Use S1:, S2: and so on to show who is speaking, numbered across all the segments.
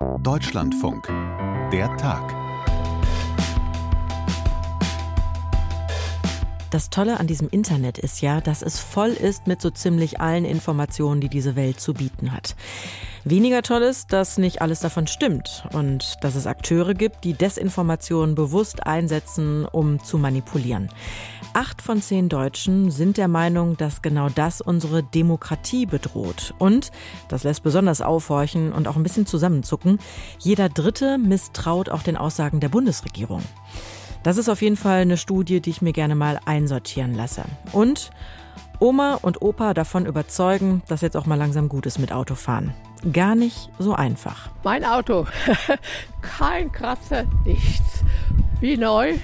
S1: Deutschlandfunk. Der Tag.
S2: Das Tolle an diesem Internet ist ja, dass es voll ist mit so ziemlich allen Informationen, die diese Welt zu bieten hat. Weniger toll ist, dass nicht alles davon stimmt und dass es Akteure gibt, die Desinformationen bewusst einsetzen, um zu manipulieren. Acht von zehn Deutschen sind der Meinung, dass genau das unsere Demokratie bedroht. Und, das lässt besonders aufhorchen und auch ein bisschen zusammenzucken, jeder Dritte misstraut auch den Aussagen der Bundesregierung. Das ist auf jeden Fall eine Studie, die ich mir gerne mal einsortieren lasse. Und Oma und Opa davon überzeugen, dass jetzt auch mal langsam gut ist mit Autofahren. Gar nicht so einfach.
S3: Mein Auto, kein Kratzer, nichts. Wie neu.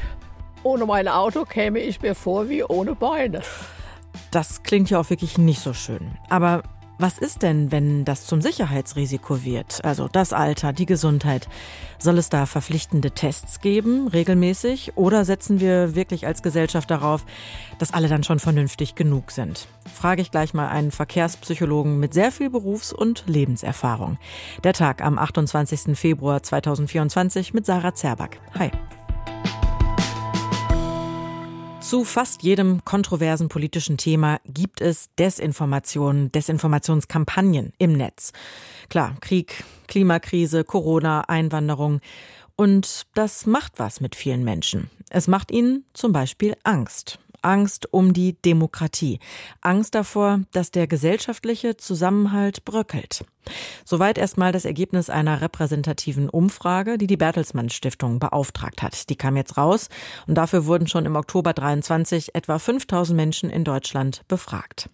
S3: Ohne mein Auto käme ich mir vor wie ohne Beine.
S2: Das klingt ja auch wirklich nicht so schön. Aber was ist denn, wenn das zum Sicherheitsrisiko wird? Also das Alter, die Gesundheit. Soll es da verpflichtende Tests geben, regelmäßig? Oder setzen wir wirklich als Gesellschaft darauf, dass alle dann schon vernünftig genug sind? Frage ich gleich mal einen Verkehrspsychologen mit sehr viel Berufs- und Lebenserfahrung. Der Tag am 28. Februar 2024 mit Sarah Zerback. Hi. Zu fast jedem kontroversen politischen Thema gibt es Desinformationen, Desinformationskampagnen im Netz. Klar, Krieg, Klimakrise, Corona, Einwanderung. Und das macht was mit vielen Menschen. Es macht ihnen zum Beispiel Angst. Angst um die Demokratie. Angst davor, dass der gesellschaftliche Zusammenhalt bröckelt. Soweit erstmal das Ergebnis einer repräsentativen Umfrage, die die Bertelsmann Stiftung beauftragt hat. Die kam jetzt raus und dafür wurden schon im Oktober 23 etwa 5000 Menschen in Deutschland befragt.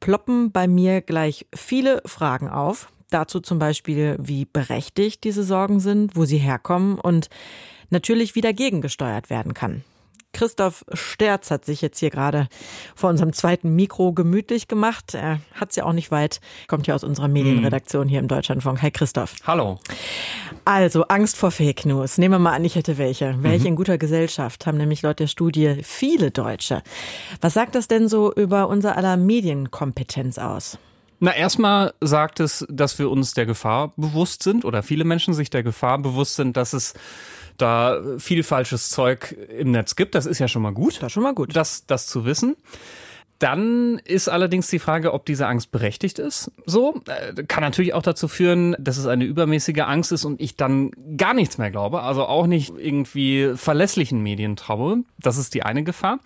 S2: Ploppen bei mir gleich viele Fragen auf. Dazu zum Beispiel, wie berechtigt diese Sorgen sind, wo sie herkommen und natürlich wie dagegen gesteuert werden kann. Christoph Sterz hat sich jetzt hier gerade vor unserem zweiten Mikro gemütlich gemacht. Er hat es ja auch nicht weit, kommt ja aus unserer Medienredaktion hier im Deutschlandfunk. Hi Christoph.
S4: Hallo.
S2: Also Angst vor Fake News. Nehmen wir mal an, ich hätte welche. Welche mhm. in guter Gesellschaft haben nämlich laut der Studie viele Deutsche. Was sagt das denn so über unser aller Medienkompetenz aus?
S4: Na, erstmal sagt es, dass wir uns der Gefahr bewusst sind oder viele Menschen sich der Gefahr bewusst sind, dass es da viel falsches Zeug im Netz gibt. Das ist ja schon mal gut.
S2: Das ist schon mal gut.
S4: Das, das zu wissen. Dann ist allerdings die Frage, ob diese Angst berechtigt ist. So äh, kann natürlich auch dazu führen, dass es eine übermäßige Angst ist und ich dann gar nichts mehr glaube, also auch nicht irgendwie verlässlichen Medien traue. Das ist die eine Gefahr.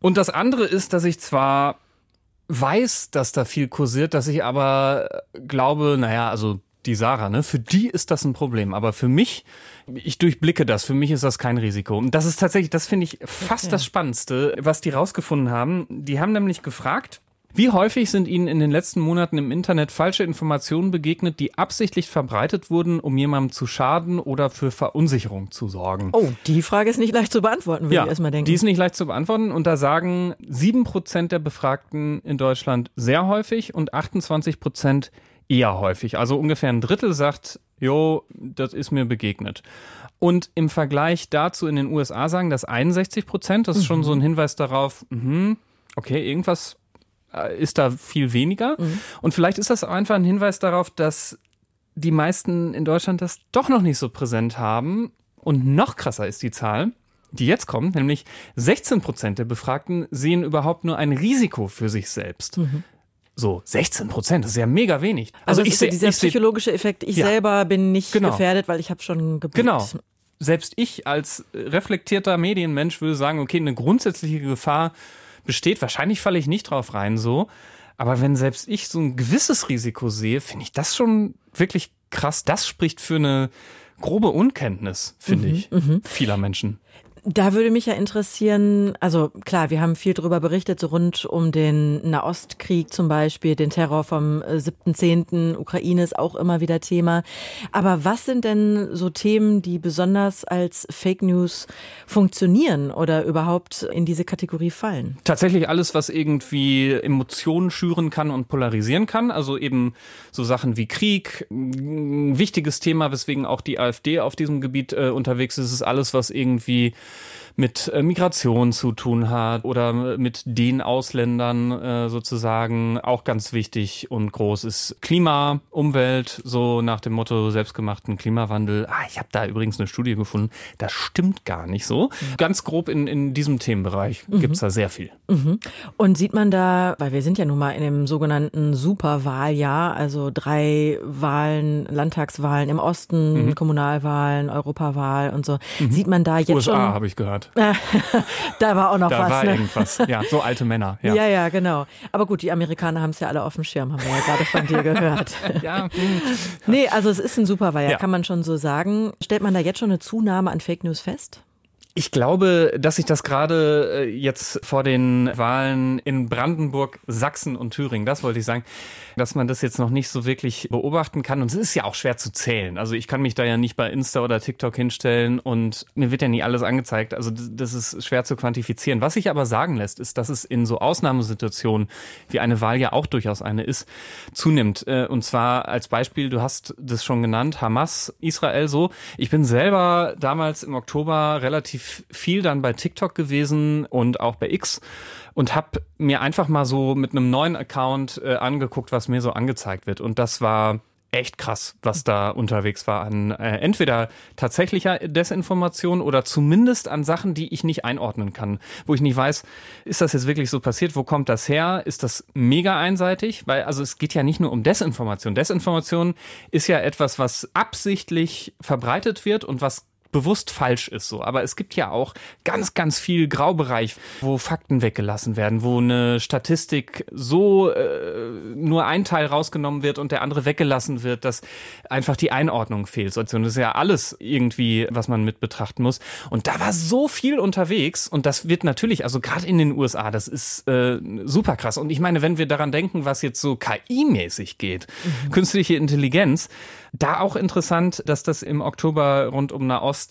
S4: Und das andere ist, dass ich zwar weiß, dass da viel kursiert, dass ich aber glaube, naja, also die Sarah, ne, für die ist das ein Problem, aber für mich ich durchblicke das. Für mich ist das kein Risiko. Und das ist tatsächlich, das finde ich fast okay. das Spannendste, was die rausgefunden haben. Die haben nämlich gefragt, wie häufig sind Ihnen in den letzten Monaten im Internet falsche Informationen begegnet, die absichtlich verbreitet wurden, um jemandem zu schaden oder für Verunsicherung zu sorgen?
S2: Oh, die Frage ist nicht leicht zu beantworten, würde
S4: ja,
S2: ich erstmal denken.
S4: Die ist nicht leicht zu beantworten und da sagen sieben Prozent der Befragten in Deutschland sehr häufig und 28 Prozent eher häufig. Also ungefähr ein Drittel sagt, jo, das ist mir begegnet. Und im Vergleich dazu in den USA sagen das 61 Prozent. Das ist mhm. schon so ein Hinweis darauf, mh, okay, irgendwas äh, ist da viel weniger. Mhm. Und vielleicht ist das einfach ein Hinweis darauf, dass die meisten in Deutschland das doch noch nicht so präsent haben. Und noch krasser ist die Zahl, die jetzt kommt, nämlich 16 Prozent der Befragten sehen überhaupt nur ein Risiko für sich selbst. Mhm. So, 16 Prozent, das ist ja mega wenig.
S2: Also, also ich sehe dieser psychologische Effekt, ich ja, selber bin nicht genau. gefährdet, weil ich habe schon gebucht.
S4: Genau. Selbst ich als reflektierter Medienmensch würde sagen, okay, eine grundsätzliche Gefahr besteht, wahrscheinlich falle ich nicht drauf rein so, aber wenn selbst ich so ein gewisses Risiko sehe, finde ich das schon wirklich krass. Das spricht für eine grobe Unkenntnis, finde mhm, ich, mhm. vieler Menschen.
S2: Da würde mich ja interessieren, also klar, wir haben viel darüber berichtet, so rund um den Nahostkrieg zum Beispiel, den Terror vom 7.10. Äh, Ukraine ist auch immer wieder Thema. Aber was sind denn so Themen, die besonders als Fake News funktionieren oder überhaupt in diese Kategorie fallen?
S4: Tatsächlich alles, was irgendwie Emotionen schüren kann und polarisieren kann. Also eben so Sachen wie Krieg, ein wichtiges Thema, weswegen auch die AfD auf diesem Gebiet äh, unterwegs ist, ist alles, was irgendwie mit äh, Migration zu tun hat oder mit den Ausländern äh, sozusagen. Auch ganz wichtig und groß ist Klima, Umwelt, so nach dem Motto selbstgemachten Klimawandel. Ah, ich habe da übrigens eine Studie gefunden, das stimmt gar nicht so. Mhm. Ganz grob in, in diesem Themenbereich mhm. gibt's da sehr viel.
S2: Mhm. Und sieht man da, weil wir sind ja nun mal in dem sogenannten Superwahljahr, also drei Wahlen, Landtagswahlen im Osten, mhm. Kommunalwahlen, Europawahl und so, mhm. sieht man da jetzt
S4: USA,
S2: schon...
S4: Habe ich gehört.
S2: da war auch noch
S4: da
S2: was.
S4: Da war
S2: ne?
S4: irgendwas, ja, so alte Männer. Ja,
S2: ja, ja genau. Aber gut, die Amerikaner haben es ja alle auf dem Schirm, haben wir ja gerade von dir gehört.
S4: ja.
S2: Nee, also es ist ein Superwahljahr, ja. kann man schon so sagen. Stellt man da jetzt schon eine Zunahme an Fake News fest?
S4: Ich glaube, dass sich das gerade äh, jetzt vor den Wahlen in Brandenburg, Sachsen und Thüringen, das wollte ich sagen, dass man das jetzt noch nicht so wirklich beobachten kann. Und es ist ja auch schwer zu zählen. Also ich kann mich da ja nicht bei Insta oder TikTok hinstellen und mir wird ja nie alles angezeigt. Also das ist schwer zu quantifizieren. Was sich aber sagen lässt, ist, dass es in so Ausnahmesituationen, wie eine Wahl ja auch durchaus eine ist, zunimmt. Äh, und zwar als Beispiel, du hast das schon genannt, Hamas, Israel so. Ich bin selber damals im Oktober relativ viel dann bei TikTok gewesen und auch bei X und habe mir einfach mal so mit einem neuen Account äh, angeguckt, was mir so angezeigt wird. Und das war echt krass, was da unterwegs war an äh, entweder tatsächlicher Desinformation oder zumindest an Sachen, die ich nicht einordnen kann, wo ich nicht weiß, ist das jetzt wirklich so passiert, wo kommt das her, ist das mega einseitig, weil also es geht ja nicht nur um Desinformation. Desinformation ist ja etwas, was absichtlich verbreitet wird und was bewusst falsch ist so. Aber es gibt ja auch ganz, ganz viel Graubereich, wo Fakten weggelassen werden, wo eine Statistik so äh, nur ein Teil rausgenommen wird und der andere weggelassen wird, dass einfach die Einordnung fehlt. Und das ist ja alles irgendwie, was man mit betrachten muss. Und da war so viel unterwegs und das wird natürlich, also gerade in den USA, das ist äh, super krass. Und ich meine, wenn wir daran denken, was jetzt so KI-mäßig geht, mhm. künstliche Intelligenz, da auch interessant, dass das im Oktober rund um Nahost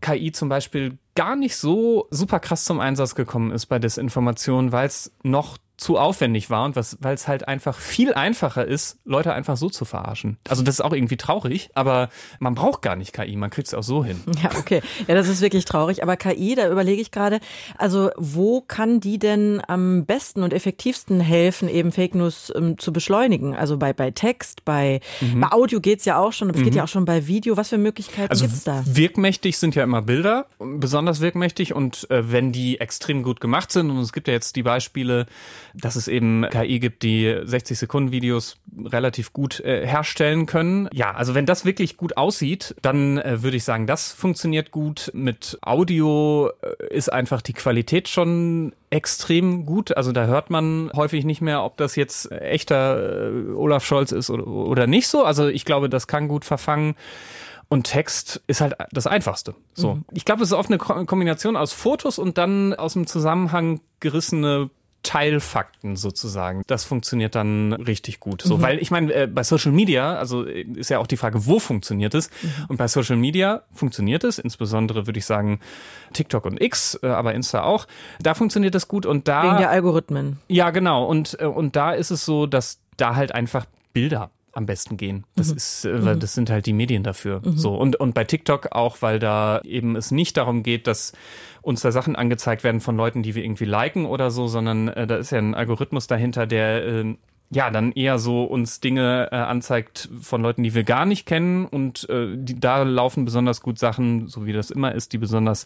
S4: KI zum Beispiel gar nicht so super krass zum Einsatz gekommen ist bei Desinformation, weil es noch zu aufwendig war und was, weil es halt einfach viel einfacher ist, Leute einfach so zu verarschen. Also das ist auch irgendwie traurig, aber man braucht gar nicht KI, man kriegt es auch so hin.
S2: Ja, okay. Ja, das ist wirklich traurig. Aber KI, da überlege ich gerade, also wo kann die denn am besten und effektivsten helfen, eben Fake News ähm, zu beschleunigen? Also bei, bei Text, bei, mhm. bei Audio geht's ja auch schon, aber es mhm. geht ja auch schon bei Video. Was für Möglichkeiten also gibt's da?
S4: Wirkmächtig sind ja immer Bilder, besonders wirkmächtig und äh, wenn die extrem gut gemacht sind und es gibt ja jetzt die Beispiele, dass es eben KI gibt, die 60 Sekunden Videos relativ gut äh, herstellen können. Ja, also wenn das wirklich gut aussieht, dann äh, würde ich sagen, das funktioniert gut. Mit Audio äh, ist einfach die Qualität schon extrem gut. Also da hört man häufig nicht mehr, ob das jetzt echter äh, Olaf Scholz ist oder, oder nicht so. Also ich glaube, das kann gut verfangen. Und Text ist halt das Einfachste. So. Mhm. Ich glaube, es ist oft eine Kombination aus Fotos und dann aus dem Zusammenhang gerissene Teilfakten sozusagen. Das funktioniert dann richtig gut. So, mhm. weil ich meine, äh, bei Social Media, also äh, ist ja auch die Frage, wo funktioniert es? Mhm. Und bei Social Media funktioniert es, insbesondere würde ich sagen TikTok und X, äh, aber Insta auch. Da funktioniert es gut und da
S2: wegen der Algorithmen.
S4: Ja, genau. Und äh, und da ist es so, dass da halt einfach Bilder am besten gehen. Das mhm. ist, äh, weil mhm. das sind halt die Medien dafür. Mhm. So und und bei TikTok auch, weil da eben es nicht darum geht, dass uns da Sachen angezeigt werden von Leuten, die wir irgendwie liken oder so, sondern äh, da ist ja ein Algorithmus dahinter, der äh, ja, dann eher so uns Dinge äh, anzeigt von Leuten, die wir gar nicht kennen und äh, die, da laufen besonders gut Sachen, so wie das immer ist, die besonders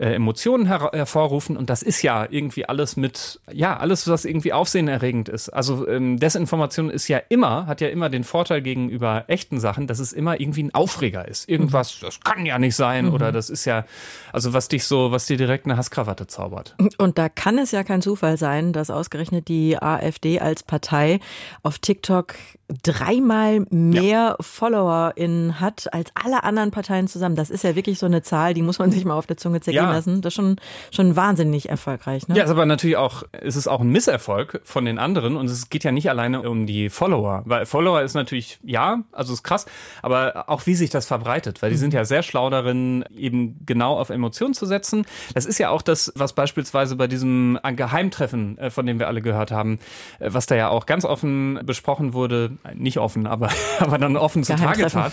S4: äh, Emotionen her hervorrufen. Und das ist ja irgendwie alles mit, ja, alles, was irgendwie aufsehenerregend ist. Also ähm, Desinformation ist ja immer, hat ja immer den Vorteil gegenüber echten Sachen, dass es immer irgendwie ein Aufreger ist. Irgendwas, mhm. das kann ja nicht sein mhm. oder das ist ja, also was dich so, was dir direkt eine Hasskrawatte zaubert.
S2: Und da kann es ja kein Zufall sein, dass ausgerechnet die AfD als Partei auf TikTok dreimal mehr ja. FollowerInnen hat als alle anderen Parteien zusammen. Das ist ja wirklich so eine Zahl, die muss man sich mal auf der Zunge zergehen ja. lassen. Das ist schon, schon wahnsinnig erfolgreich. Ne?
S4: Ja, ist aber natürlich auch, ist es auch ein Misserfolg von den anderen und es geht ja nicht alleine um die Follower, weil Follower ist natürlich, ja, also ist krass, aber auch wie sich das verbreitet, weil die mhm. sind ja sehr schlau darin, eben genau auf Emotionen zu setzen. Das ist ja auch das, was beispielsweise bei diesem Geheimtreffen, äh, von dem wir alle gehört haben, äh, was da ja auch ganz ganz offen besprochen wurde, nicht offen, aber, aber dann offen zutage tat,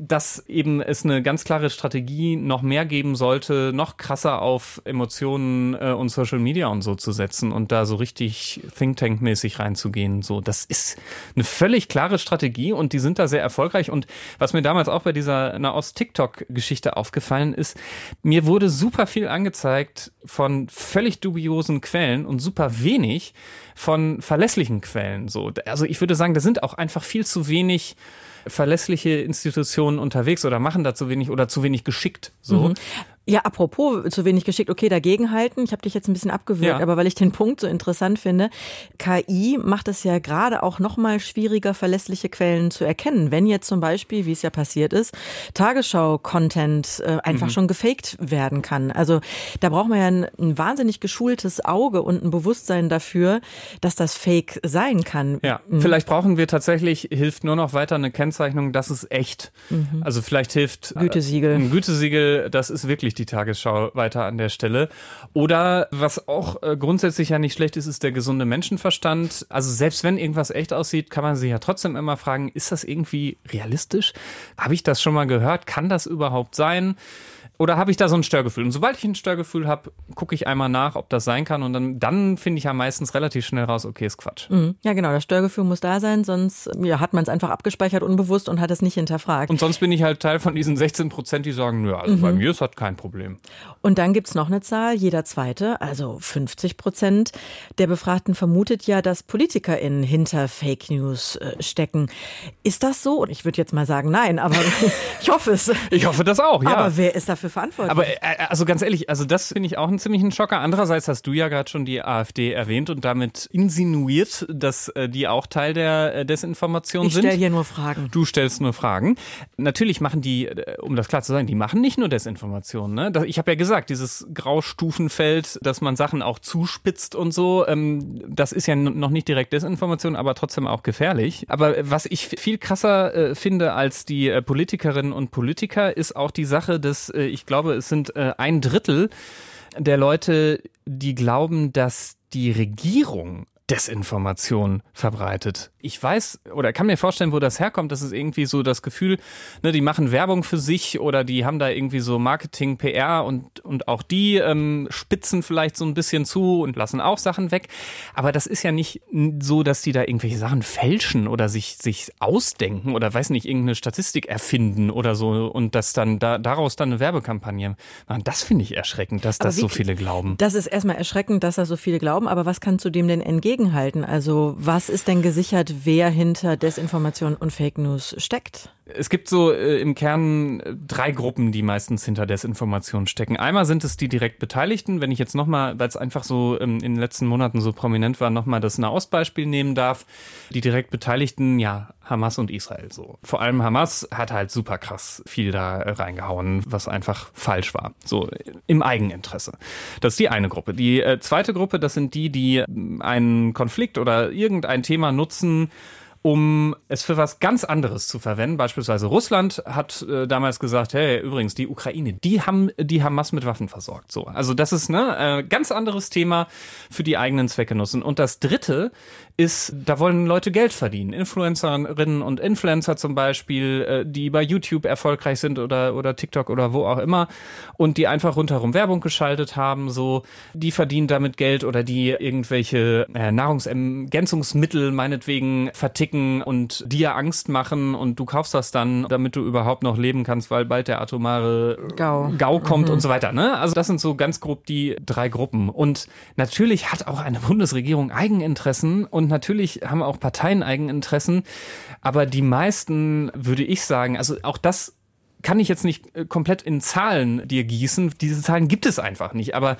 S4: dass eben es eine ganz klare Strategie noch mehr geben sollte, noch krasser auf Emotionen äh, und Social Media und so zu setzen und da so richtig Think Tank-mäßig reinzugehen. So, das ist eine völlig klare Strategie und die sind da sehr erfolgreich. Und was mir damals auch bei dieser Nahost-TikTok-Geschichte aufgefallen ist, mir wurde super viel angezeigt von völlig dubiosen Quellen und super wenig von verlässlichen Quellen. So, also ich würde sagen, da sind auch einfach viel zu wenig verlässliche Institutionen unterwegs oder machen da zu wenig oder zu wenig geschickt. So. Mhm.
S2: Ja, apropos zu wenig geschickt, okay, dagegenhalten. Ich habe dich jetzt ein bisschen abgewürgt, ja. aber weil ich den Punkt so interessant finde, KI macht es ja gerade auch noch mal schwieriger, verlässliche Quellen zu erkennen. Wenn jetzt zum Beispiel, wie es ja passiert ist, Tagesschau-Content äh, einfach mhm. schon gefaked werden kann. Also da braucht man ja ein, ein, wahnsinnig geschultes Auge und ein Bewusstsein dafür, dass das Fake sein kann.
S4: Ja, mhm. vielleicht brauchen wir tatsächlich, hilft nur noch weiter eine Kennzeichnung, das ist echt. Mhm. Also vielleicht hilft
S2: Gütesiegel. Äh,
S4: ein Gütesiegel, das ist wirklich natürlich die Tagesschau weiter an der Stelle. Oder was auch äh, grundsätzlich ja nicht schlecht ist, ist der gesunde Menschenverstand. Also selbst wenn irgendwas echt aussieht, kann man sich ja trotzdem immer fragen, ist das irgendwie realistisch? Habe ich das schon mal gehört? Kann das überhaupt sein? Oder habe ich da so ein Störgefühl? Und sobald ich ein Störgefühl habe, gucke ich einmal nach, ob das sein kann. Und dann, dann finde ich ja meistens relativ schnell raus, okay, ist Quatsch.
S2: Mhm. Ja, genau, das Störgefühl muss da sein, sonst ja, hat man es einfach abgespeichert, unbewusst und hat es nicht hinterfragt.
S4: Und sonst bin ich halt Teil von diesen 16 Prozent, die sagen, nö, also mhm. bei mir ist das kein Problem.
S2: Und dann gibt es noch eine Zahl, jeder zweite, also 50 Prozent der Befragten vermutet ja, dass PolitikerInnen hinter Fake News äh, stecken. Ist das so? Und ich würde jetzt mal sagen, nein, aber ich hoffe es.
S4: Ich hoffe das auch, ja.
S2: Aber wer ist dafür verantwortlich?
S4: Aber äh, also ganz ehrlich, also das finde ich auch einen ziemlichen Schocker. Andererseits hast du ja gerade schon die AfD erwähnt und damit insinuiert, dass äh, die auch Teil der äh, Desinformation
S2: ich
S4: sind.
S2: Ich stelle hier nur Fragen.
S4: Du stellst nur Fragen. Natürlich machen die, äh, um das klar zu sagen, die machen nicht nur Desinformation. Ne? Ich habe ja gesagt, dieses Graustufenfeld, dass man Sachen auch zuspitzt und so, ähm, das ist ja noch nicht direkt Desinformation, aber trotzdem auch gefährlich. Aber was ich viel krasser äh, finde als die äh, Politikerinnen und Politiker, ist auch die Sache, dass äh, ich glaube, es sind äh, ein Drittel der Leute, die glauben, dass die Regierung Desinformation verbreitet. Ich weiß oder kann mir vorstellen, wo das herkommt. Das ist irgendwie so das Gefühl, ne, die machen Werbung für sich oder die haben da irgendwie so Marketing, PR und, und auch die ähm, spitzen vielleicht so ein bisschen zu und lassen auch Sachen weg. Aber das ist ja nicht so, dass die da irgendwelche Sachen fälschen oder sich, sich ausdenken oder weiß nicht, irgendeine Statistik erfinden oder so und das dann da, daraus dann eine Werbekampagne machen. Das finde ich erschreckend, dass das wie, so viele glauben.
S2: Das ist erstmal erschreckend, dass da so viele glauben, aber was kannst du dem denn entgegen dagegenhalten? Also was ist denn gesichert, wer hinter Desinformation und Fake News steckt?
S4: Es gibt so äh, im Kern äh, drei Gruppen, die meistens hinter Desinformation stecken. Einmal sind es die direkt Beteiligten. Wenn ich jetzt nochmal, weil es einfach so ähm, in den letzten Monaten so prominent war, nochmal das Nahostbeispiel nehmen darf. Die direkt Beteiligten, ja, Hamas und Israel so. Vor allem Hamas hat halt super krass viel da äh, reingehauen, was einfach falsch war. So im Eigeninteresse. Das ist die eine Gruppe. Die äh, zweite Gruppe, das sind die, die äh, einen Konflikt oder irgendein Thema nutzen, um es für was ganz anderes zu verwenden. Beispielsweise Russland hat äh, damals gesagt, hey, übrigens, die Ukraine, die haben die Hamas mit Waffen versorgt. So, also das ist ne äh, ganz anderes Thema für die eigenen Zwecke nutzen. Und das Dritte ist, da wollen Leute Geld verdienen. Influencerinnen und Influencer zum Beispiel, äh, die bei YouTube erfolgreich sind oder, oder TikTok oder wo auch immer und die einfach rundherum Werbung geschaltet haben, so, die verdienen damit Geld oder die irgendwelche äh, Nahrungsergänzungsmittel meinetwegen verticken und dir Angst machen und du kaufst das dann, damit du überhaupt noch leben kannst, weil bald der atomare Gau, Gau kommt mhm. und so weiter. Ne? Also das sind so ganz grob die drei Gruppen. Und natürlich hat auch eine Bundesregierung Eigeninteressen und natürlich haben auch Parteien Eigeninteressen, aber die meisten, würde ich sagen, also auch das kann ich jetzt nicht äh, komplett in Zahlen dir gießen. Diese Zahlen gibt es einfach nicht. Aber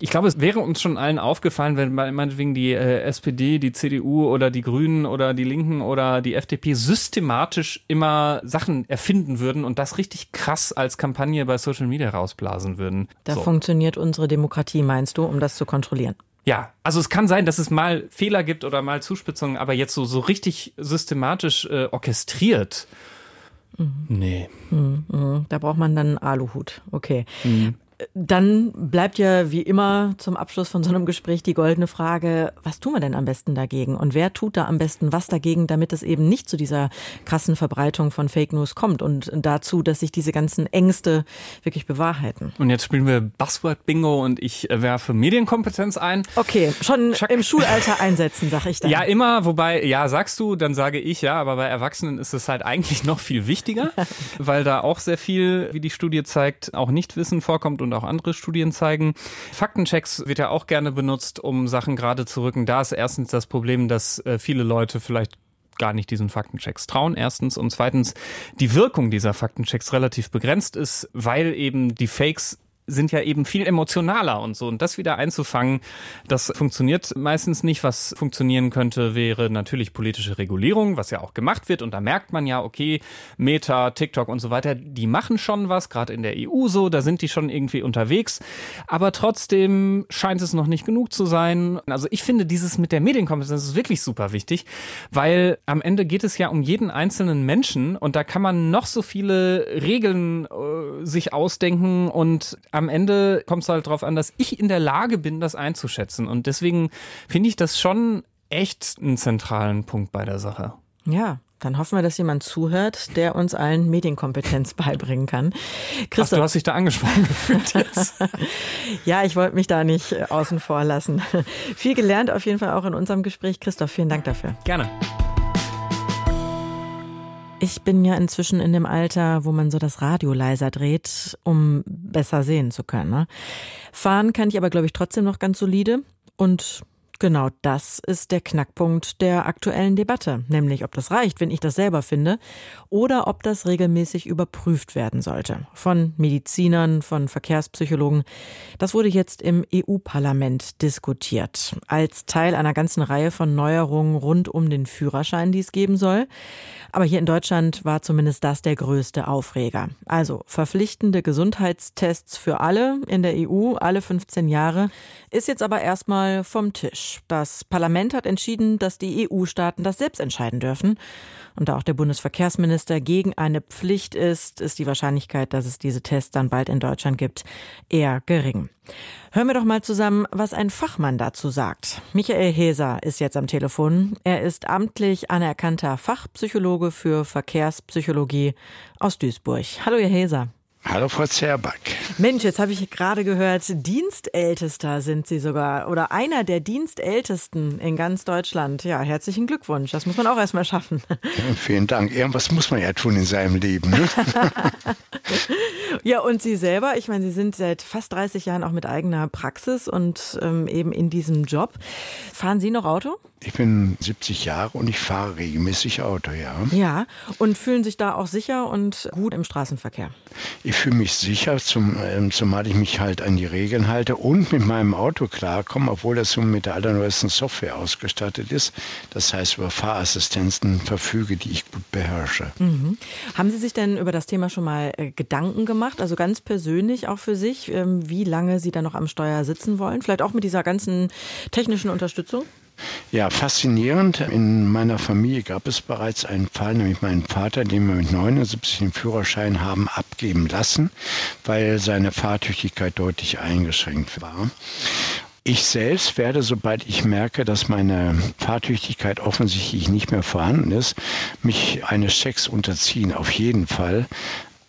S4: ich glaube, es wäre uns schon allen aufgefallen, wenn meinetwegen die äh, SPD, die CDU oder die Grünen oder die Linken oder die FDP systematisch immer Sachen erfinden würden und das richtig krass als Kampagne bei Social Media rausblasen würden.
S2: Da so. funktioniert unsere Demokratie, meinst du, um das zu kontrollieren?
S4: Ja, also es kann sein, dass es mal Fehler gibt oder mal Zuspitzungen, aber jetzt so, so richtig systematisch äh, orchestriert. Nee.
S2: Mhm, mhm. Da braucht man dann einen Aluhut. Okay. Mhm. Dann bleibt ja wie immer zum Abschluss von so einem Gespräch die goldene Frage, was tun wir denn am besten dagegen? Und wer tut da am besten was dagegen, damit es eben nicht zu dieser krassen Verbreitung von Fake News kommt und dazu, dass sich diese ganzen Ängste wirklich bewahrheiten?
S4: Und jetzt spielen wir Buzzword Bingo und ich werfe Medienkompetenz ein.
S2: Okay, schon Chuck. im Schulalter einsetzen, sag ich dann.
S4: Ja, immer, wobei, ja, sagst du, dann sage ich ja, aber bei Erwachsenen ist es halt eigentlich noch viel wichtiger, weil da auch sehr viel, wie die Studie zeigt, auch Nichtwissen vorkommt und auch andere Studien zeigen. Faktenchecks wird ja auch gerne benutzt, um Sachen gerade zu rücken. Da ist erstens das Problem, dass äh, viele Leute vielleicht gar nicht diesen Faktenchecks trauen. Erstens und zweitens die Wirkung dieser Faktenchecks relativ begrenzt ist, weil eben die Fakes sind ja eben viel emotionaler und so. Und das wieder einzufangen, das funktioniert meistens nicht. Was funktionieren könnte, wäre natürlich politische Regulierung, was ja auch gemacht wird. Und da merkt man ja, okay, Meta, TikTok und so weiter, die machen schon was, gerade in der EU so, da sind die schon irgendwie unterwegs. Aber trotzdem scheint es noch nicht genug zu sein. Also ich finde dieses mit der Medienkompetenz ist wirklich super wichtig, weil am Ende geht es ja um jeden einzelnen Menschen und da kann man noch so viele Regeln äh, sich ausdenken und am Ende kommt es halt darauf an, dass ich in der Lage bin, das einzuschätzen. Und deswegen finde ich das schon echt einen zentralen Punkt bei der Sache.
S2: Ja, dann hoffen wir, dass jemand zuhört, der uns allen Medienkompetenz beibringen kann.
S4: Christoph, Ach, du hast dich da angesprochen gefühlt jetzt.
S2: ja, ich wollte mich da nicht äh, außen vor lassen. Viel gelernt auf jeden Fall auch in unserem Gespräch. Christoph, vielen Dank dafür.
S4: Gerne.
S2: Ich bin ja inzwischen in dem Alter, wo man so das Radio leiser dreht, um besser sehen zu können. Ne? Fahren kann ich aber, glaube ich, trotzdem noch ganz solide. Und Genau das ist der Knackpunkt der aktuellen Debatte, nämlich ob das reicht, wenn ich das selber finde, oder ob das regelmäßig überprüft werden sollte. Von Medizinern, von Verkehrspsychologen. Das wurde jetzt im EU-Parlament diskutiert, als Teil einer ganzen Reihe von Neuerungen rund um den Führerschein, die es geben soll. Aber hier in Deutschland war zumindest das der größte Aufreger. Also verpflichtende Gesundheitstests für alle in der EU, alle 15 Jahre, ist jetzt aber erstmal vom Tisch. Das Parlament hat entschieden, dass die EU-Staaten das selbst entscheiden dürfen. Und da auch der Bundesverkehrsminister gegen eine Pflicht ist, ist die Wahrscheinlichkeit, dass es diese Tests dann bald in Deutschland gibt, eher gering. Hören wir doch mal zusammen, was ein Fachmann dazu sagt. Michael Heser ist jetzt am Telefon. Er ist amtlich anerkannter Fachpsychologe für Verkehrspsychologie aus Duisburg. Hallo, Herr Heser.
S1: Hallo Frau Zerback.
S2: Mensch, jetzt habe ich gerade gehört, Dienstältester sind Sie sogar oder einer der Dienstältesten in ganz Deutschland. Ja, herzlichen Glückwunsch. Das muss man auch erstmal schaffen.
S1: Ja, vielen Dank. Irgendwas muss man ja tun in seinem Leben. Ne?
S2: ja, und Sie selber, ich meine, Sie sind seit fast 30 Jahren auch mit eigener Praxis und ähm, eben in diesem Job. Fahren Sie noch Auto?
S1: Ich bin 70 Jahre und ich fahre regelmäßig Auto, ja.
S2: Ja, und fühlen sich da auch sicher und gut im Straßenverkehr?
S1: Ich fühle mich sicher, zum, äh, zumal ich mich halt an die Regeln halte und mit meinem Auto klarkomme, obwohl das so mit der allerneuesten Software ausgestattet ist. Das heißt, über Fahrassistenzen verfüge, die ich gut beherrsche.
S2: Mhm. Haben Sie sich denn über das Thema schon mal äh, Gedanken gemacht, also ganz persönlich auch für sich, ähm, wie lange Sie da noch am Steuer sitzen wollen? Vielleicht auch mit dieser ganzen technischen Unterstützung?
S1: Ja, faszinierend. In meiner Familie gab es bereits einen Fall, nämlich meinen Vater, den wir mit 79 den Führerschein haben abgeben lassen, weil seine Fahrtüchtigkeit deutlich eingeschränkt war. Ich selbst werde, sobald ich merke, dass meine Fahrtüchtigkeit offensichtlich nicht mehr vorhanden ist, mich eines Checks unterziehen, auf jeden Fall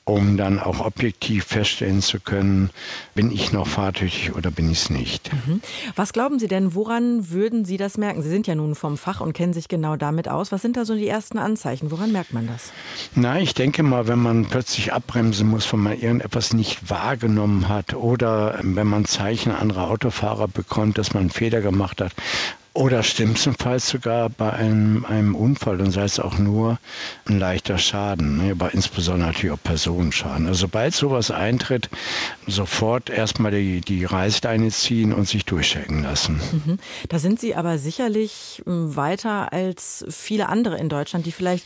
S1: um dann auch objektiv feststellen zu können, bin ich noch fahrtüchtig oder bin ich es nicht. Mhm.
S2: Was glauben Sie denn, woran würden Sie das merken? Sie sind ja nun vom Fach und kennen sich genau damit aus. Was sind da so die ersten Anzeichen? Woran merkt man das?
S1: Na, ich denke mal, wenn man plötzlich abbremsen muss, wenn man irgendetwas nicht wahrgenommen hat oder wenn man Zeichen anderer Autofahrer bekommt, dass man einen Fehler gemacht hat, oder schlimmstenfalls sogar bei einem, einem Unfall, dann sei es auch nur ein leichter Schaden, ne? aber insbesondere natürlich auch Personenschaden. Also sobald sowas eintritt, sofort erstmal die, die Reißleine ziehen und sich durchchecken lassen.
S2: Mhm. Da sind Sie aber sicherlich hm, weiter als viele andere in Deutschland, die vielleicht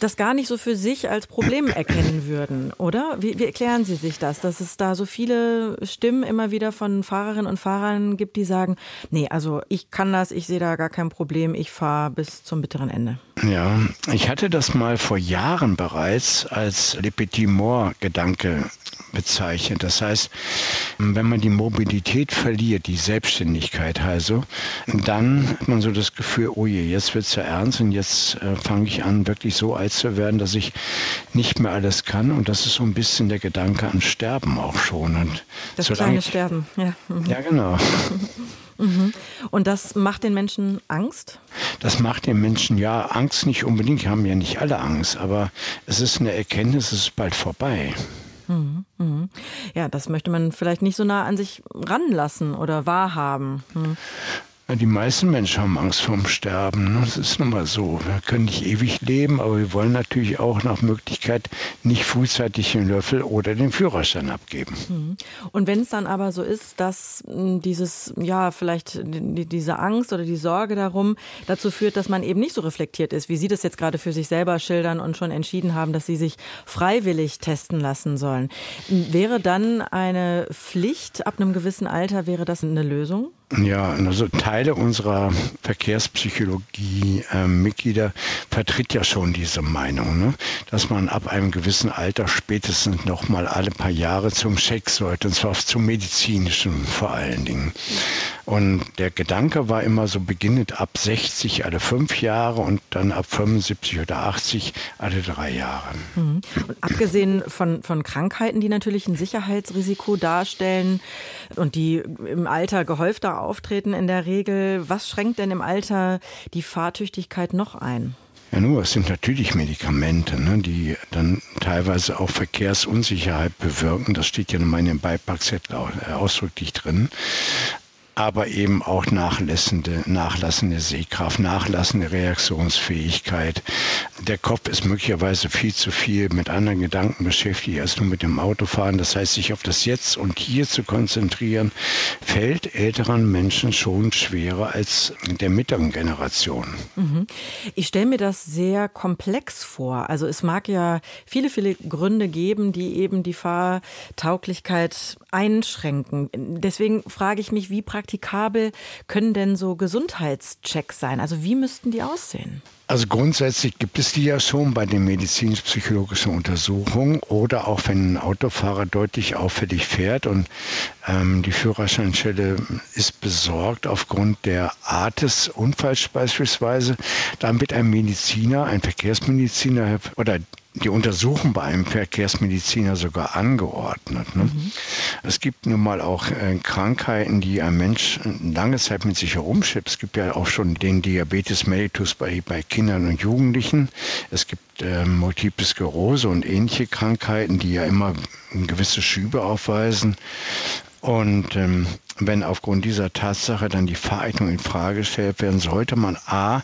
S2: das gar nicht so für sich als Problem erkennen würden, oder? Wie, wie erklären Sie sich das, dass es da so viele Stimmen immer wieder von Fahrerinnen und Fahrern gibt, die sagen, nee, also ich kann das, ich sehe da gar kein Problem, ich fahre bis zum bitteren Ende.
S1: Ja, ich hatte das mal vor Jahren bereits als Le Petit Mort Gedanke bezeichnet. Das heißt, Wenn man die Mobilität verliert, die Selbstständigkeit also, dann hat man so das Gefühl, oh je, jetzt wird es ja ernst und jetzt äh, fange ich an, wirklich so alt zu werden, dass ich nicht mehr alles kann. Und das ist so ein bisschen der Gedanke an Sterben auch schon. Und
S2: das kleine Sterben, ja. Mhm.
S1: Ja, genau.
S2: Mhm. Und das macht den Menschen Angst?
S1: Das macht den Menschen ja Angst nicht unbedingt, haben ja nicht alle Angst, aber es ist eine Erkenntnis, es ist bald vorbei.
S2: Mhm. Mhm. Ja, das möchte man vielleicht nicht so nah an sich ranlassen oder wahrhaben.
S1: Die meisten Menschen haben Angst vorm Sterben. Ne? Das ist nun mal so. Wir können nicht ewig leben, aber wir wollen natürlich auch nach Möglichkeit nicht frühzeitig den Löffel oder den Führerschein abgeben.
S2: Mhm. Und wenn es dann aber so ist, dass hm, dieses, ja, vielleicht diese Angst oder die Sorge darum dazu führt, dass man eben nicht so reflektiert ist, wie Sie das jetzt gerade für sich selber schildern und schon entschieden haben, dass Sie sich freiwillig testen lassen sollen. Wäre dann eine Pflicht ab einem gewissen Alter, wäre das eine Lösung?
S1: Ja, also Teile unserer Verkehrspsychologie-Mitglieder äh, vertritt ja schon diese Meinung, ne? dass man ab einem gewissen Alter spätestens noch mal alle paar Jahre zum Check sollte, und zwar zum medizinischen vor allen Dingen. Und der Gedanke war immer so beginnend ab 60 alle fünf Jahre und dann ab 75 oder 80 alle drei Jahre.
S2: Mhm. Und abgesehen von, von Krankheiten, die natürlich ein Sicherheitsrisiko darstellen und die im Alter gehäufter auftreten in der Regel. Was schränkt denn im Alter die Fahrtüchtigkeit noch ein?
S1: Ja, nur, es sind natürlich Medikamente, ne, die dann teilweise auch Verkehrsunsicherheit bewirken. Das steht ja in meinem Beipackzettel ausdrücklich drin aber eben auch nachlassende, nachlassende Sehkraft, nachlassende Reaktionsfähigkeit. Der Kopf ist möglicherweise viel zu viel mit anderen Gedanken beschäftigt als nur mit dem Autofahren. Das heißt, sich auf das Jetzt und Hier zu konzentrieren, fällt älteren Menschen schon schwerer als der mittleren Generation.
S2: Mhm. Ich stelle mir das sehr komplex vor. Also es mag ja viele, viele Gründe geben, die eben die Fahrtauglichkeit einschränken. Deswegen frage ich mich, wie praktisch praktikabel können denn so Gesundheitschecks sein? Also wie müssten die aussehen?
S1: Also grundsätzlich gibt es die ja schon bei den medizinisch-psychologischen Untersuchungen oder auch wenn ein Autofahrer deutlich auffällig fährt und ähm, die Führerscheinstelle ist besorgt aufgrund der Art des Unfalls beispielsweise, dann wird ein Mediziner, ein Verkehrsmediziner oder die Untersuchung bei einem Verkehrsmediziner sogar angeordnet. Ne? Mhm. Es gibt nun mal auch äh, Krankheiten, die ein Mensch lange Zeit mit sich herumschleppt. Es gibt ja auch schon den Diabetes mellitus bei, bei Kindern und Jugendlichen. Es gibt äh, Multiple Sklerose und ähnliche Krankheiten, die ja immer gewisse Schübe aufweisen. Und ähm, wenn aufgrund dieser Tatsache dann die Vereignung in Frage gestellt werden, sollte man A,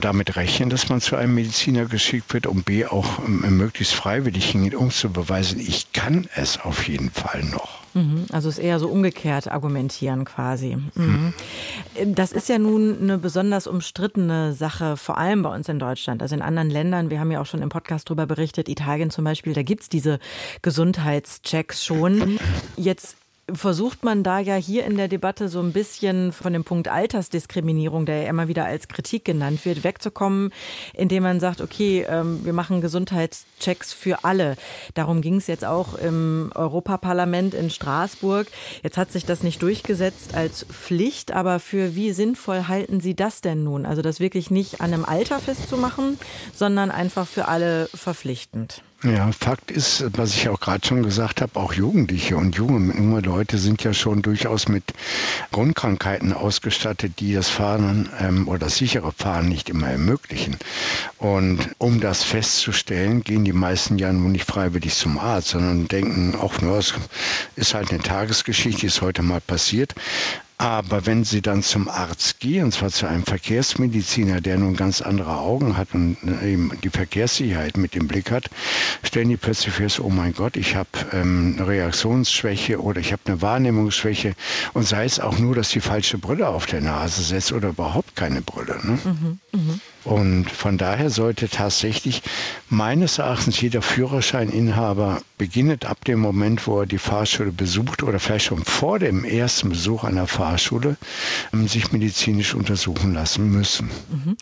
S1: damit rechnen, dass man zu einem Mediziner geschickt wird und B, auch ähm, möglichst freiwillig hingeht, um zu beweisen, ich kann es auf jeden Fall noch.
S2: Mhm, also es ist eher so umgekehrt argumentieren quasi. Mhm. Das ist ja nun eine besonders umstrittene Sache, vor allem bei uns in Deutschland. Also in anderen Ländern, wir haben ja auch schon im Podcast darüber berichtet, Italien zum Beispiel, da gibt es diese Gesundheitschecks schon. Jetzt versucht man da ja hier in der Debatte so ein bisschen von dem Punkt Altersdiskriminierung, der ja immer wieder als Kritik genannt wird, wegzukommen, indem man sagt, okay, ähm, wir machen Gesundheitschecks für alle. Darum ging es jetzt auch im Europaparlament in Straßburg. Jetzt hat sich das nicht durchgesetzt als Pflicht, aber für wie sinnvoll halten Sie das denn nun? Also das wirklich nicht an einem Alter festzumachen, sondern einfach für alle verpflichtend.
S1: Ja, Fakt ist, was ich auch gerade schon gesagt habe, auch Jugendliche und junge, junge Leute sind ja schon durchaus mit Grundkrankheiten ausgestattet, die das Fahren ähm, oder das sichere Fahren nicht immer ermöglichen. Und um das festzustellen, gehen die meisten ja nun nicht freiwillig zum Arzt, sondern denken, auch nur, es ist halt eine Tagesgeschichte, ist heute mal passiert. Aber wenn Sie dann zum Arzt gehen, und zwar zu einem Verkehrsmediziner, der nun ganz andere Augen hat und äh, eben die Verkehrssicherheit mit im Blick hat, stellen die plötzlich fest, oh mein Gott, ich habe ähm, eine Reaktionsschwäche oder ich habe eine Wahrnehmungsschwäche und sei es auch nur, dass die falsche Brille auf der Nase setzt oder überhaupt keine Brille. Ne? Mhm,
S2: mh.
S1: Und von daher sollte tatsächlich meines Erachtens jeder Führerscheininhaber beginnend ab dem Moment, wo er die Fahrschule besucht oder vielleicht schon vor dem ersten Besuch einer Fahrschule, ähm, sich medizinisch untersuchen lassen müssen. Mhm.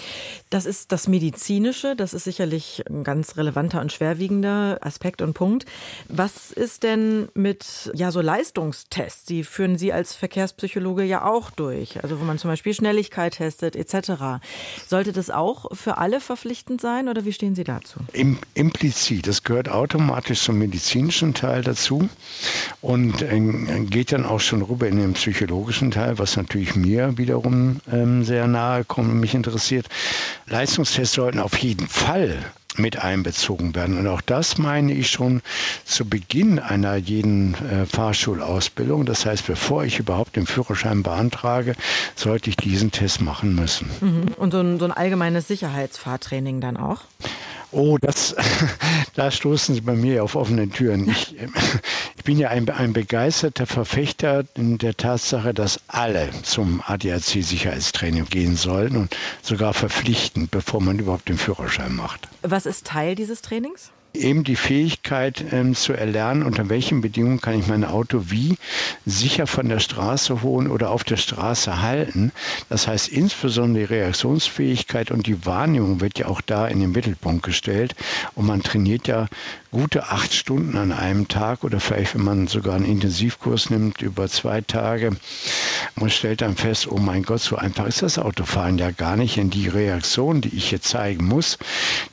S2: Das ist das Medizinische, das ist sicherlich ein ganz relevanter und schwerwiegender Aspekt und Punkt. Was ist denn mit ja so Leistungstests? Die führen Sie als Verkehrspsychologe ja auch durch, also wo man zum Beispiel Schnelligkeit testet etc. Sollte das auch für alle verpflichtend sein oder wie stehen Sie dazu?
S1: Im, implizit, das gehört automatisch zum medizinischen Teil dazu und äh, geht dann auch schon rüber in den psychologischen Teil, was natürlich mir wiederum ähm, sehr nahe kommt und mich interessiert. Leistungstests sollten auf jeden Fall mit einbezogen werden. Und auch das meine ich schon zu Beginn einer jeden äh, Fahrschulausbildung. Das heißt, bevor ich überhaupt den Führerschein beantrage, sollte ich diesen Test machen müssen.
S2: Mhm. Und so ein, so ein allgemeines Sicherheitsfahrtraining dann auch?
S1: Oh, das, da stoßen Sie bei mir auf offene Türen. Ich, ich bin ja ein, ein begeisterter Verfechter der Tatsache, dass alle zum ADAC-Sicherheitstraining gehen sollen und sogar verpflichtend, bevor man überhaupt den Führerschein macht.
S2: Was ist Teil dieses Trainings?
S1: Eben die Fähigkeit ähm, zu erlernen, unter welchen Bedingungen kann ich mein Auto wie sicher von der Straße holen oder auf der Straße halten. Das heißt insbesondere die Reaktionsfähigkeit und die Wahrnehmung wird ja auch da in den Mittelpunkt gestellt. Und man trainiert ja gute acht Stunden an einem Tag oder vielleicht, wenn man sogar einen Intensivkurs nimmt über zwei Tage. Man stellt dann fest, oh mein Gott, so einfach ist das Autofahren ja gar nicht. In die Reaktion, die ich hier zeigen muss,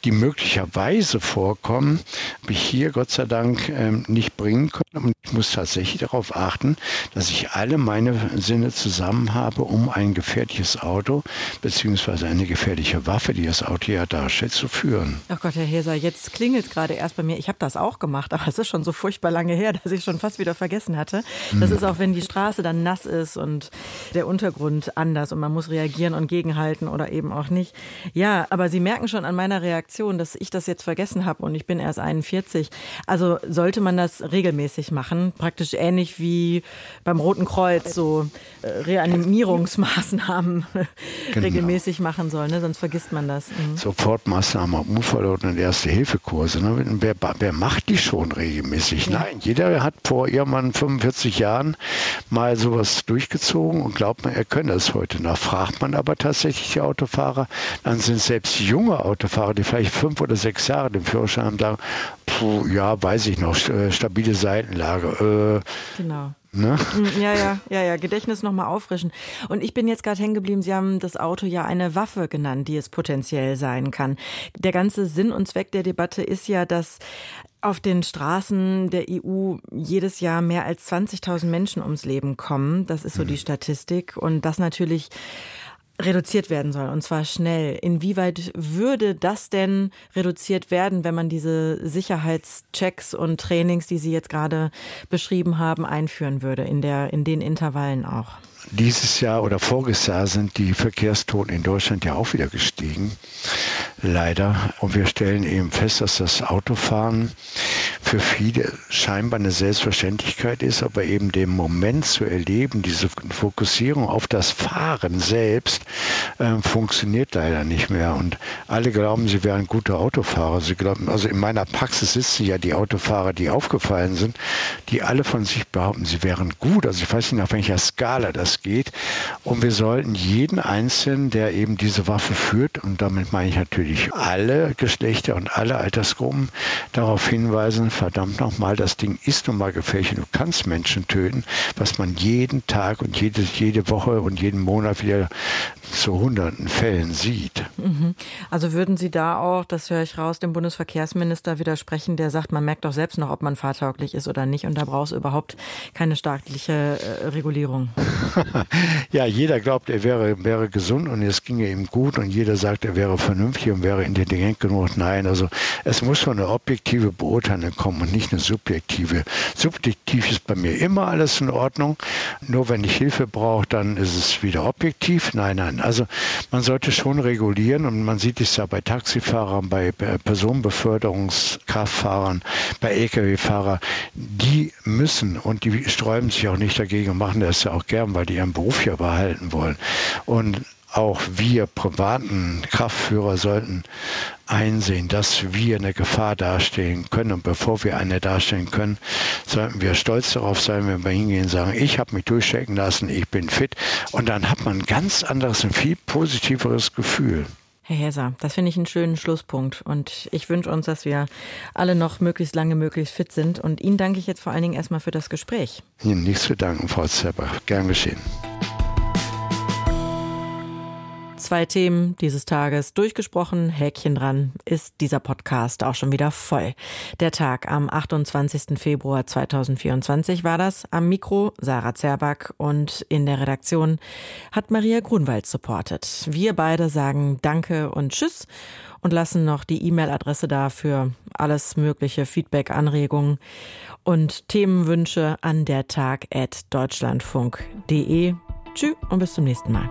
S1: die möglicherweise vorkommen, habe ich hier Gott sei Dank ähm, nicht bringen können. Und ich muss tatsächlich darauf achten, dass ich alle meine Sinne zusammen habe, um ein gefährliches Auto beziehungsweise eine gefährliche Waffe, die das Auto ja darstellt, zu führen.
S2: Ach Gott, Herr Heser, jetzt klingelt es gerade erst bei mir. Ich habe das auch gemacht, aber es ist schon so furchtbar lange her, dass ich schon fast wieder vergessen hatte. Das mhm. ist auch, wenn die Straße dann nass ist und der Untergrund anders und man muss reagieren und gegenhalten oder eben auch nicht. Ja, aber Sie merken schon an meiner Reaktion, dass ich das jetzt vergessen habe und ich bin erst 41. Also sollte man das regelmäßig machen, praktisch ähnlich wie beim Roten Kreuz, so äh, Reanimierungsmaßnahmen genau. regelmäßig machen soll, ne? sonst vergisst man das.
S1: Mhm. Sofortmaßnahmen, Unfallort und Erste-Hilfe-Kurse. Ne? Wer, wer macht die schon regelmäßig? Ja. Nein, jeder hat vor irgendwann 45 Jahren mal sowas durchgezogen und glaubt man, er könne es heute noch. Fragt man aber tatsächlich die Autofahrer, dann sind selbst junge Autofahrer, die vielleicht fünf oder sechs Jahre den Führerschein haben, sagen, ja, weiß ich noch, äh, stabile Seitenlage.
S2: Äh, genau. Ne? Mm, ja, ja, ja, ja, Gedächtnis nochmal auffrischen. Und ich bin jetzt gerade hängen geblieben, Sie haben das Auto ja eine Waffe genannt, die es potenziell sein kann. Der ganze Sinn und Zweck der Debatte ist ja, dass auf den Straßen der EU jedes Jahr mehr als 20.000 Menschen ums Leben kommen. Das ist so die mhm. Statistik. Und das natürlich reduziert werden soll, und zwar schnell. Inwieweit würde das denn reduziert werden, wenn man diese Sicherheitschecks und Trainings, die Sie jetzt gerade beschrieben haben, einführen würde, in, der, in den Intervallen auch?
S1: Dieses Jahr oder voriges Jahr sind die Verkehrstoten in Deutschland ja auch wieder gestiegen. Leider. Und wir stellen eben fest, dass das Autofahren für viele scheinbar eine Selbstverständlichkeit ist, aber eben den Moment zu erleben, diese Fokussierung auf das Fahren selbst, äh, funktioniert leider nicht mehr. Und alle glauben, sie wären gute Autofahrer. Sie glauben, also in meiner Praxis sitzen ja die Autofahrer, die aufgefallen sind, die alle von sich behaupten, sie wären gut. Also ich weiß nicht, auf welcher Skala das geht. Und wir sollten jeden Einzelnen, der eben diese Waffe führt, und damit meine ich natürlich alle Geschlechter und alle Altersgruppen, darauf hinweisen, verdammt nochmal, das Ding ist nun mal gefährlich und du kannst Menschen töten, was man jeden Tag und jede, jede Woche und jeden Monat wieder zu hunderten Fällen sieht.
S2: Mhm. Also würden Sie da auch, das höre ich raus, dem Bundesverkehrsminister widersprechen, der sagt, man merkt doch selbst noch, ob man fahrtauglich ist oder nicht und da braucht es überhaupt keine staatliche äh, Regulierung.
S1: ja, jeder glaubt, er wäre, wäre gesund und es ginge ihm gut und jeder sagt, er wäre vernünftig und wäre intelligent genug. Nein, also es muss schon eine objektive Beurteilung kommen und nicht eine subjektive. Subjektiv ist bei mir immer alles in Ordnung. Nur wenn ich Hilfe brauche, dann ist es wieder objektiv. Nein, nein. Also man sollte schon regulieren und man sieht es ja bei Taxifahrern, bei Personenbeförderungskraftfahrern, bei Lkw-Fahrern. Die müssen und die sträuben sich auch nicht dagegen und machen das ja auch gern, weil die ihren Beruf ja behalten wollen. Und auch wir privaten Kraftführer sollten einsehen, dass wir eine Gefahr darstellen können. Und bevor wir eine darstellen können, sollten wir stolz darauf sein, wenn wir hingehen und sagen, ich habe mich durchchecken lassen, ich bin fit. Und dann hat man ein ganz anderes, ein viel positiveres Gefühl.
S2: Herr Häser, das finde ich einen schönen Schlusspunkt. Und ich wünsche uns, dass wir alle noch möglichst lange, möglichst fit sind. Und Ihnen danke ich jetzt vor allen Dingen erstmal für das Gespräch.
S1: Ihnen nichts zu danken, Frau Zepper. Gern geschehen.
S2: Zwei Themen dieses Tages durchgesprochen, Häkchen dran, ist dieser Podcast auch schon wieder voll. Der Tag am 28. Februar 2024 war das. Am Mikro Sarah Zerback und in der Redaktion hat Maria Grunwald supportet. Wir beide sagen Danke und Tschüss und lassen noch die E-Mail-Adresse da für alles mögliche Feedback, Anregungen und Themenwünsche an der Tag at deutschlandfunk.de. Tschüss und bis zum nächsten Mal.